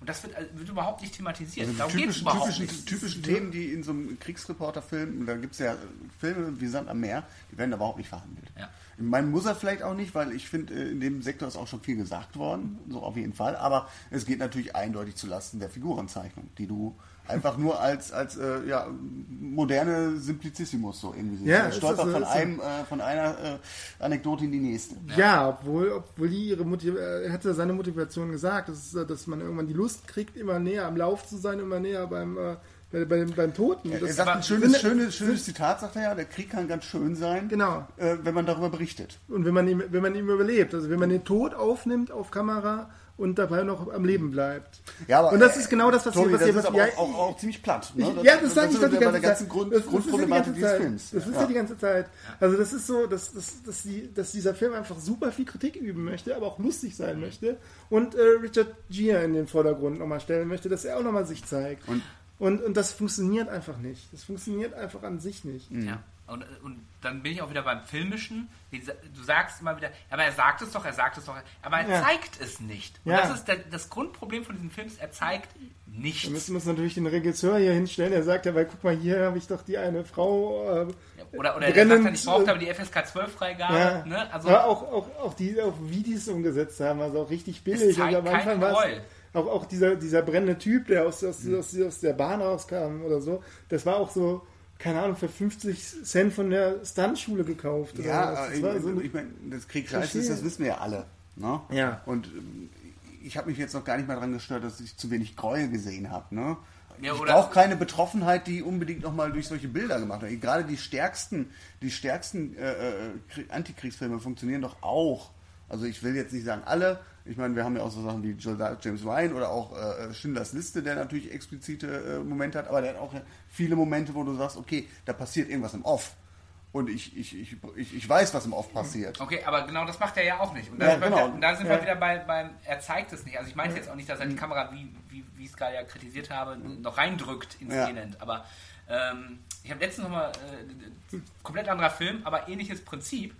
Und das wird, äh, wird überhaupt nicht thematisiert. Also Darum geht es typischen, überhaupt typischen, nicht. typischen Themen, die in so einem Kriegsreporterfilm, da gibt es ja Filme wie Sand am Meer, die werden überhaupt nicht verhandelt. Ja. Ich meine, muss er vielleicht auch nicht, weil ich finde, äh, in dem Sektor ist auch schon viel gesagt worden, so auf jeden Fall. Aber es geht natürlich eindeutig zu Lasten der Figurenzeichnung, die du einfach nur als, als äh, ja, moderne Simplicissimus so irgendwie siehst. Ja, Er stolpert so, von, so. einem, äh, von einer äh, Anekdote in die nächste. Ja, obwohl, obwohl die ihre Motiv er hatte seine Motivation gesagt, dass, äh, dass man irgendwann die Lust kriegt, immer näher am Lauf zu sein, immer näher beim, äh, bei, bei, beim Toten. Er Das- sagt ein schönes, sind- schönes, schönes Zitat, sagt er ja, der Krieg kann ganz schön sein, Genau. äh, wenn man darüber berichtet. Und wenn man, ihm, wenn man ihm überlebt, also wenn man den Tod aufnimmt auf Kamera und dabei noch am Leben bleibt. Ja, aber, und das ist genau das, was Tobi, hier, was das ist was aber ja, auch, auch, auch ziemlich platt. Ne? Ich, ja, das sage ich doch die ganze Zeit. Grund, Das- das ist ja die Grundproblematik ganze dieses Zeit. Films. Das ist ja. Ja. die ganze Zeit. Also das ist so, dass, dass, dass, die, dass dieser Film einfach super viel Kritik üben möchte, aber auch lustig sein möchte und äh, Richard Gere in den Vordergrund nochmal stellen möchte, dass er auch nochmal sich zeigt. Und- und, und das funktioniert einfach nicht. Das funktioniert einfach an sich nicht. Ja. Und, und dann bin ich auch wieder beim Filmischen. Du sagst immer wieder, aber er sagt es doch, er sagt es doch, aber er Ja. zeigt es nicht. Und Ja. das ist der, das Grundproblem von diesem Film, er zeigt Da nichts. müssen wir uns natürlich den Regisseur hier hinstellen. Er sagt ja, weil guck mal, hier habe ich doch die eine Frau. Äh, Oder, oder er brennend, sagt dann, ich brauchte äh, aber die FSK 12 Freigabe. Ja, Ne? Also, aber auch, auch, auch, die, auch wie die es umgesetzt haben, also auch richtig billig. Und am keinen Anfang war es auch, auch dieser, dieser brennende Typ, der aus, aus, Mhm. aus, aus der Bahn rauskam oder so, das war auch so, keine Ahnung, für 50 Cent von der Stuntschule gekauft. oder Ja, was. äh, das ich, so ich meine, das Krieg ist, das wissen wir ja alle. Ne? Ja. Und ähm, ich habe mich jetzt noch gar nicht mal daran gestört, dass ich zu wenig Gräuel gesehen habe. Ne? Ja, ich brauche keine Betroffenheit, die unbedingt nochmal durch solche Bilder gemacht wird. Gerade die stärksten, die stärksten äh, äh, Krie- Antikriegsfilme funktionieren doch auch. Also ich will jetzt nicht sagen alle. Ich meine, wir haben ja auch so Sachen wie James Ryan oder auch äh, Schindlers Liste, der natürlich explizite äh, Momente hat, aber der hat auch viele Momente, wo du sagst, okay, da passiert irgendwas im Off. Und ich, ich, ich, ich, ich weiß, was im Off passiert. Okay, aber genau das macht er ja auch nicht. Und da Ja, sind, wir, genau. da sind Ja. wir wieder bei, beim, er zeigt es nicht. Also ich meinte jetzt auch nicht, dass er die Kamera, wie, wie, wie ich es gerade ja kritisiert habe, noch reindrückt ins Ja. Elend. Aber ähm, ich habe letztens nochmal, äh, komplett anderer Film, aber ähnliches Prinzip,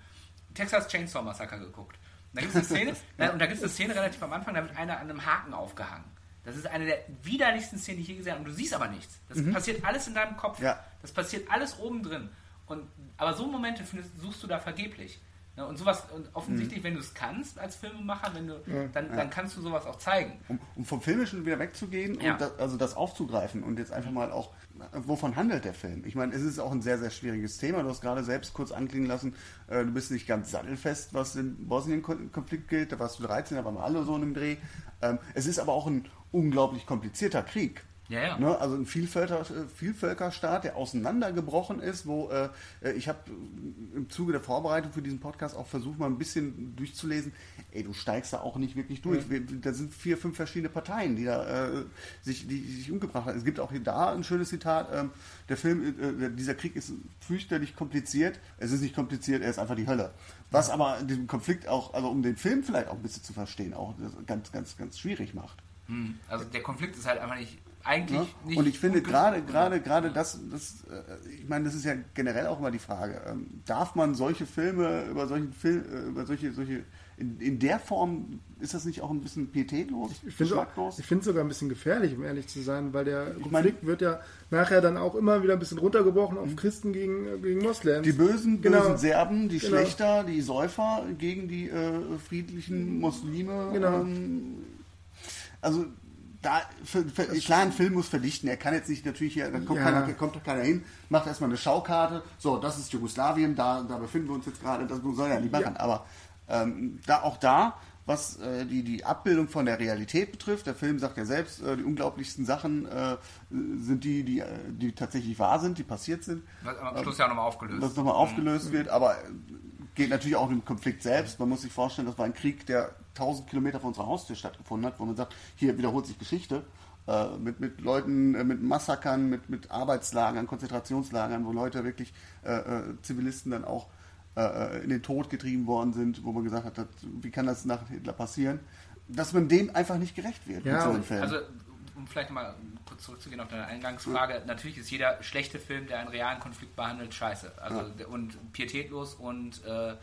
Texas Chainsaw Massacre geguckt. Und da gibt es eine Szene, na, und da gibt es eine Szene relativ am Anfang, da wird einer an einem Haken aufgehangen. Das ist eine der widerlichsten Szenen, die ich je gesehen habe. Und du siehst aber nichts. Das passiert alles in deinem Kopf. Mhm. Ja. Das passiert alles oben drin. Und, aber so Momente findest, suchst du da vergeblich. Ne, Und sowas, und offensichtlich, Mhm. wenn du es kannst als Filmemacher, wenn du, dann, dann kannst du sowas auch zeigen. um, um vom Filmischen wieder wegzugehen Ja. und das, also das aufzugreifen und jetzt einfach mal auch, wovon handelt der Film? Ich meine, es ist auch ein sehr, sehr schwieriges Thema. Du hast gerade selbst kurz anklingen lassen, äh, du bist nicht ganz sattelfest, was den Bosnien-Konflikt gilt. Da warst du 13, da waren alle so in einem Dreh. Ähm, es ist aber auch ein unglaublich komplizierter Krieg. Ja, ja. Ne? Also ein Vielvölker, äh, Vielvölkerstaat, der auseinandergebrochen ist, wo äh, äh, ich habe im Zuge der Vorbereitung für diesen Podcast auch versucht, mal ein bisschen durchzulesen. Ey, du steigst da auch nicht wirklich durch. Wir, da sind vier, fünf verschiedene Parteien, die da äh, sich, die, die sich umgebracht haben. Es gibt auch hier da ein schönes Zitat. Ähm, der Film, äh, dieser Krieg ist fürchterlich kompliziert. Es ist nicht kompliziert, er ist einfach die Hölle. Was aber den Konflikt auch, also um den Film vielleicht auch ein bisschen zu verstehen, auch ganz, ganz, ganz schwierig macht. Hm. Also der Konflikt ist halt einfach nicht, eigentlich Ne? nicht. Und ich finde gerade gerade gerade das, das äh, ich meine, das ist ja generell auch immer die Frage, ähm, darf man solche Filme über solchen Film, äh, über solche solche in, in der Form ist das nicht auch ein bisschen pietätlos? Ich finde es sogar ein bisschen gefährlich, um ehrlich zu sein, weil der Konflikt wird ja nachher dann auch immer wieder ein bisschen runtergebrochen auf Christen gegen, gegen Moslems. Die bösen, Genau. bösen Serben, die Genau. Schlechter, die Säufer gegen die äh, friedlichen Muslime. Genau. Ähm, also da, für, für, klar, ein Film muss verdichten. Er kann jetzt nicht natürlich hier, da kommt, Ja. keiner, kommt doch keiner hin, macht erstmal eine Schaukarte. So, das ist Jugoslawien, da, da befinden wir uns jetzt gerade. Das soll er nicht machen. Aber ähm, da auch da, was äh, die, die Abbildung von der Realität betrifft, der Film sagt ja selbst, äh, die unglaublichsten Sachen äh, sind die, die, äh, die tatsächlich wahr sind, die passiert sind Was am Schluss ja nochmal aufgelöst. dass nochmal aufgelöst wird, aber äh, geht natürlich auch um den Konflikt selbst. Man muss sich vorstellen, das war ein Krieg, der 1000 Kilometer von unserer Haustür stattgefunden hat, wo man sagt, hier wiederholt sich Geschichte. Äh, mit, mit Leuten, äh, mit Massakern, mit, mit Arbeitslagern, Konzentrationslagern, wo Leute wirklich, äh, äh, Zivilisten dann auch äh, in den Tod getrieben worden sind, wo man gesagt hat, das, wie kann das nach Hitler passieren? Dass man dem einfach nicht gerecht wird Ja, mit so. Also, um vielleicht mal kurz zurückzugehen auf deine Eingangsfrage, natürlich ist jeder schlechte Film, der einen realen Konflikt behandelt, scheiße. Also, der- und pietätlos und äh,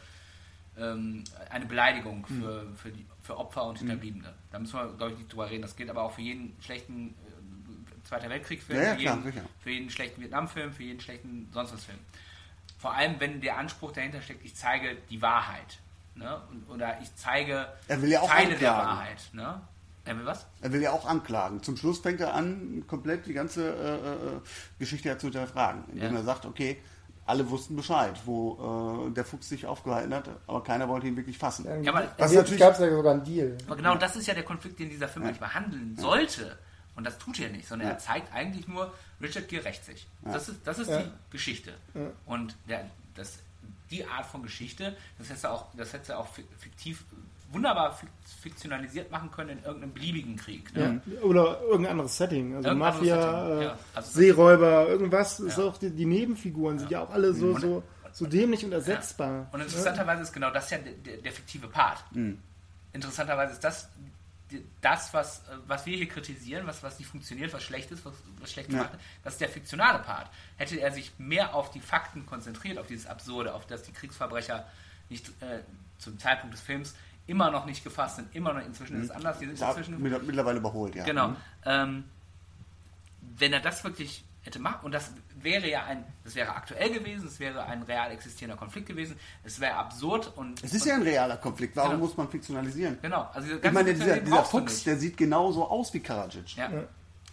ähm, eine Beleidigung Hm. für, für, die, für Opfer und Hinterbliebene. Da müssen wir, glaube ich, nicht drüber reden. Das gilt aber auch für jeden schlechten äh, Zweiter Weltkriegsfilm, Ja, ja, für, klar, jeden, sicher. für jeden schlechten Vietnamfilm, für jeden schlechten sonst was Film. Vor allem, wenn der Anspruch dahinter steckt, ich zeige die Wahrheit. Ne? Und, oder ich zeige Er will ja auch Teile der anklagen. Wahrheit. Ne? Er will was? Er will ja auch anklagen. Zum Schluss fängt er an, komplett die ganze äh, äh, Geschichte ja zu hinterfragen. Indem Ja. er sagt, okay, alle wussten Bescheid, wo äh, der Fuchs sich aufgehalten hat, aber keiner wollte ihn wirklich fassen. Ja, aber- Jetzt natürlich- gab es ja sogar einen Deal. Aber genau das ist ja der Konflikt, den dieser Film eigentlich behandeln sollte. Und das tut er nicht, sondern Ja. er zeigt eigentlich nur, Richard Gere rächt sich. Das ist, das ist Ja. die Geschichte. Und der, das, die Art von Geschichte, das hätte er auch, das hätte er auch fi- fiktiv, wunderbar fik- fiktionalisiert machen können in irgendeinem beliebigen Krieg. Ne? Ja. Oder irgendein anderes Setting. Also Irgendein Mafia, Setting, äh, ja. Also- Seeräuber, irgendwas. Ist Ja. auch die, die Nebenfiguren sind ja auch alle so, Und- so, so dämlich und ersetzbar. Und interessanterweise ist genau das ja der, der, der fiktive Part. Interessanterweise ist das das, was, äh, was wir hier kritisieren, was, was nicht funktioniert, was schlecht ist, was, was schlecht gemacht ist, das ist der fiktionale Part. Hätte er sich mehr auf die Fakten konzentriert, auf dieses Absurde, auf das die Kriegsverbrecher nicht äh, zum Zeitpunkt des Films immer noch nicht gefasst sind, immer noch inzwischen ist es anders, die sind inzwischen mit- mittlerweile überholt, ja. Genau. Ähm, wenn er das wirklich hätte machen, und das wäre ja ein, das wäre aktuell gewesen, es wäre ein real existierender Konflikt gewesen, es wäre absurd und. Es ist und, ja ein realer Konflikt. Warum Genau. muss man fiktionalisieren? Genau, also Ich meine, dieser, dieser Fuchs, der sieht genauso aus wie Karadzic. Ja.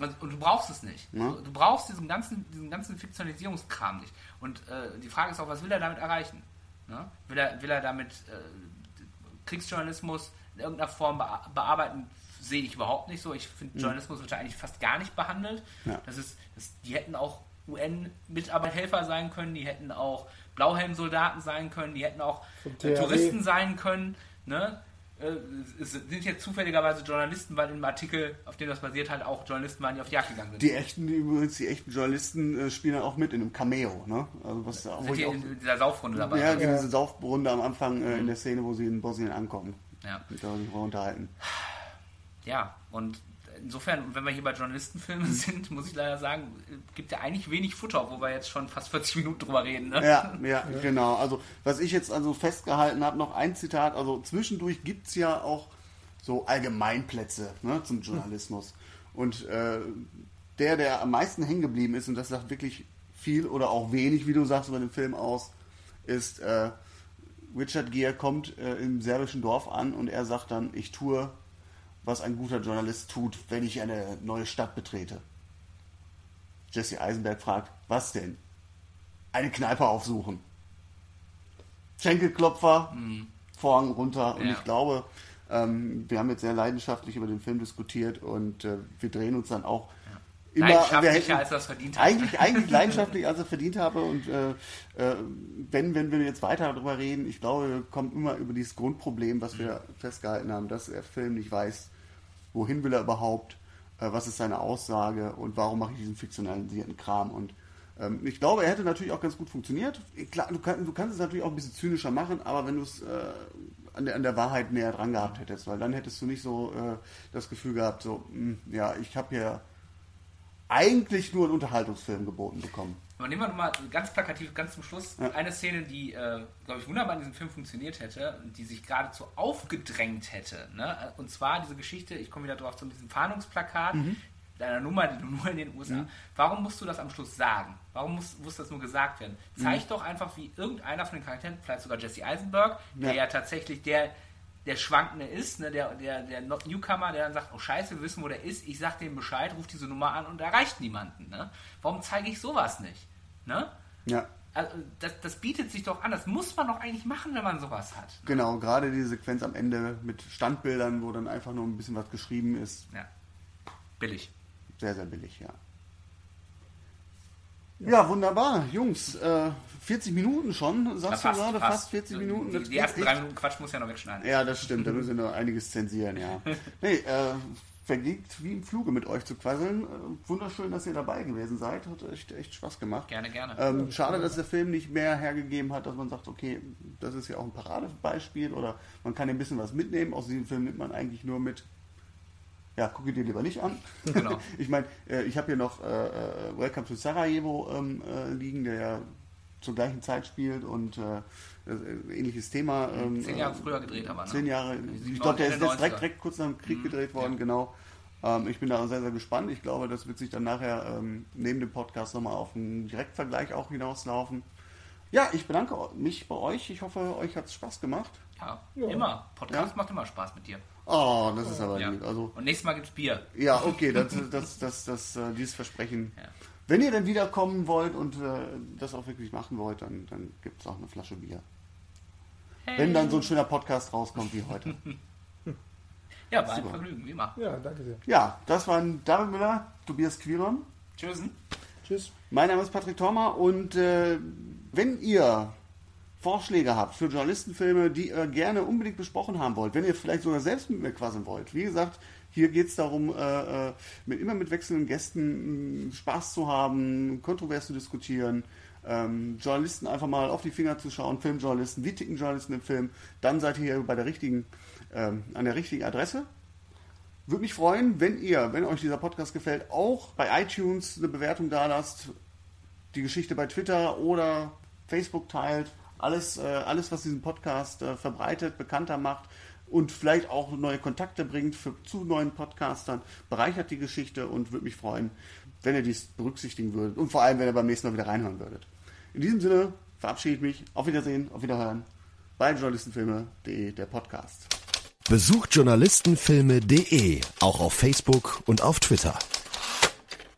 Und, und du brauchst es nicht. Ja. Du, brauchst diesen ganzen, diesen ganzen Fiktionalisierungskram nicht. Und äh, die Frage ist auch, was will er damit erreichen? Ne? Will, er, will er damit äh, Kriegsjournalismus in irgendeiner Form bea- bearbeiten? Sehe ich überhaupt nicht so. Ich finde, Journalismus wird da eigentlich fast gar nicht behandelt. Ja. Das ist, das, die hätten auch UN-Mitarbeiterhelfer sein können, die hätten auch Blauhelmsoldaten sein können, die hätten auch äh. Touristen sein können. Ne? Äh, Es sind jetzt zufälligerweise Journalisten, weil im Artikel, auf dem das basiert, halt auch Journalisten waren, die auf die Jagd gegangen sind. Die echten, übrigens, die echten Journalisten äh, spielen dann auch mit in einem Cameo, ne? Also was wo sind ich die auch, in dieser Saufrunde dabei. ja, Ja. diese Saufrunde am Anfang äh, in der Szene, wo sie in Bosnien ankommen. Ja. Mit der sich unterhalten. ja, und insofern, wenn wir hier bei Journalistenfilmen sind, muss ich leider sagen, gibt ja eigentlich wenig Futter, wo wir jetzt schon fast 40 Minuten drüber reden. Ne? Ja, ja, genau. Also was ich jetzt also festgehalten habe, noch ein Zitat, also zwischendurch gibt es ja auch so Allgemeinplätze ne, zum Journalismus. Und äh, der, der am meisten hängen geblieben ist, und das sagt wirklich viel oder auch wenig, wie du sagst, über den Film aus, ist äh, Richard Gere kommt äh, im serbischen Dorf an und er sagt dann, ich tue, was ein guter Journalist tut, wenn ich eine neue Stadt betrete. Jesse Eisenberg fragt, was denn? Eine Kneipe aufsuchen. Schenkelklopfer, Vorhang runter. Und Ja. ich glaube, ähm, wir haben jetzt sehr leidenschaftlich über den Film diskutiert und äh, wir drehen uns dann auch immer. wir Leidenschaftlicher, hätten- als er es verdient hat. eigentlich, eigentlich leidenschaftlich, als er verdient habe. Und äh, äh, wenn, wenn wir jetzt weiter darüber reden, ich glaube, wir kommen immer über dieses Grundproblem, was wir festgehalten haben, dass der Film nicht weiß, wohin will er überhaupt, äh, was ist seine Aussage und warum mache ich diesen fiktionalisierten Kram. Und ähm, ich glaube, er hätte natürlich auch ganz gut funktioniert. Klar, du, kann, du kannst es natürlich auch ein bisschen zynischer machen, aber wenn du es äh, an, der, an der Wahrheit näher dran gehabt hättest, weil dann hättest du nicht so äh, das Gefühl gehabt, so, mh, ja, ich habe hier eigentlich nur einen Unterhaltungsfilm geboten bekommen. Aber nehmen wir nochmal ganz plakativ, ganz zum Schluss, Ja. eine Szene, die, äh, glaube ich, wunderbar in diesem Film funktioniert hätte und die sich geradezu aufgedrängt hätte. Ne? Und zwar diese Geschichte, ich komme wieder drauf, zu diesem Fahndungsplakat, Mhm. deiner Nummer, die du nur in den USA. Warum musst du das am Schluss sagen? Warum muss, muss das nur gesagt werden? Zeig Mhm. doch einfach, wie irgendeiner von den Charakteren, vielleicht sogar Jesse Eisenberg, der Ja. ja tatsächlich der der Schwankende ist, ne, der, der, der Newcomer, der dann sagt, oh scheiße, wir wissen, wo der ist, ich sag dem Bescheid, ruft diese Nummer an und erreicht niemanden. Ne? Warum zeige ich sowas nicht? Ne? Ja, Also, das, das bietet sich doch an, das muss man doch eigentlich machen, wenn man sowas hat. genau. Gerade die Sequenz am Ende mit Standbildern, wo dann einfach nur ein bisschen was geschrieben ist, Ja. Billig. sehr, sehr billig, ja. Ja, wunderbar. Jungs, äh, 40 Minuten schon, sagst du gerade? Fast 40 Minuten. Die, die ersten drei Minuten Quatsch muss ja noch wegschneiden. Ja, das stimmt. Da müssen wir noch einiges zensieren, ja. Nee, äh, vergeht wie im Fluge mit euch zu quasseln. Äh, wunderschön, dass ihr dabei gewesen seid. Hat echt, echt Spaß gemacht. Gerne, gerne. Ähm, schade, dass der Film nicht mehr hergegeben hat, dass man sagt, okay, das ist ja auch ein Paradebeispiel oder man kann ein bisschen was mitnehmen. Aus diesem Film nimmt man eigentlich nur mit, ja, gucke dir lieber nicht an. Genau. ich meine, äh, ich habe hier noch äh, äh, Welcome to Sarajevo ähm, äh, liegen, der ja zur gleichen Zeit spielt und äh, äh, ähnliches Thema. Ähm, Zehn Jahre früher gedreht aber, ne? Zehn Jahre. Ich glaube, der ist jetzt direkt, 90er. direkt kurz nach dem Krieg Mhm, gedreht worden, ja. genau. Ähm, ich bin da sehr, sehr gespannt. Ich glaube, das wird sich dann nachher ähm, neben dem Podcast nochmal auf einen Direktvergleich auch hinauslaufen. Ja, ich bedanke mich bei euch. Ich hoffe, euch hat es Spaß gemacht. Ja, Ja. immer. Podcast Ja? macht immer Spaß mit dir. Oh, das ist aber Ja. lieb. Also, Und nächstes Mal gibt's Bier. ja, okay, das, das, das, das, äh, dieses Versprechen. Ja. Wenn ihr dann wiederkommen wollt und äh, das auch wirklich machen wollt, dann, dann gibt es auch eine Flasche Bier. Wenn dann so ein schöner Podcast rauskommt wie heute. Ja, war ein Super. Vergnügen, wie immer. Ja, danke sehr. Ja, das waren David Müller, Tobias Quiron. Tschüss. Tschüss. Mein Name ist Patrick Thormer und äh, wenn ihr Vorschläge habt für Journalistenfilme, die ihr gerne unbedingt besprochen haben wollt, wenn ihr vielleicht sogar selbst mit mir quasseln wollt, wie gesagt, hier geht es darum, äh, äh, mit, immer mit wechselnden Gästen Spaß zu haben, kontrovers zu diskutieren, ähm, Journalisten einfach mal auf die Finger zu schauen, Filmjournalisten, wie ticken Journalisten im Film, dann seid ihr hier bei der richtigen, ähm, an der richtigen Adresse. Würde mich freuen, wenn ihr, wenn euch dieser Podcast gefällt, auch bei iTunes eine Bewertung da lasst, die Geschichte bei Twitter oder Facebook teilt. Alles, äh, alles was diesen Podcast äh, verbreitet, bekannter macht und vielleicht auch neue Kontakte bringt für, zu neuen Podcastern, bereichert die Geschichte und würde mich freuen, wenn ihr dies berücksichtigen würdet und vor allem, wenn ihr beim nächsten Mal wieder reinhören würdet. In diesem Sinne verabschiede ich mich. Auf Wiedersehen, auf Wiederhören bei journalistenfilme.de, der Podcast. Besucht journalistenfilme.de auch auf Facebook und auf Twitter.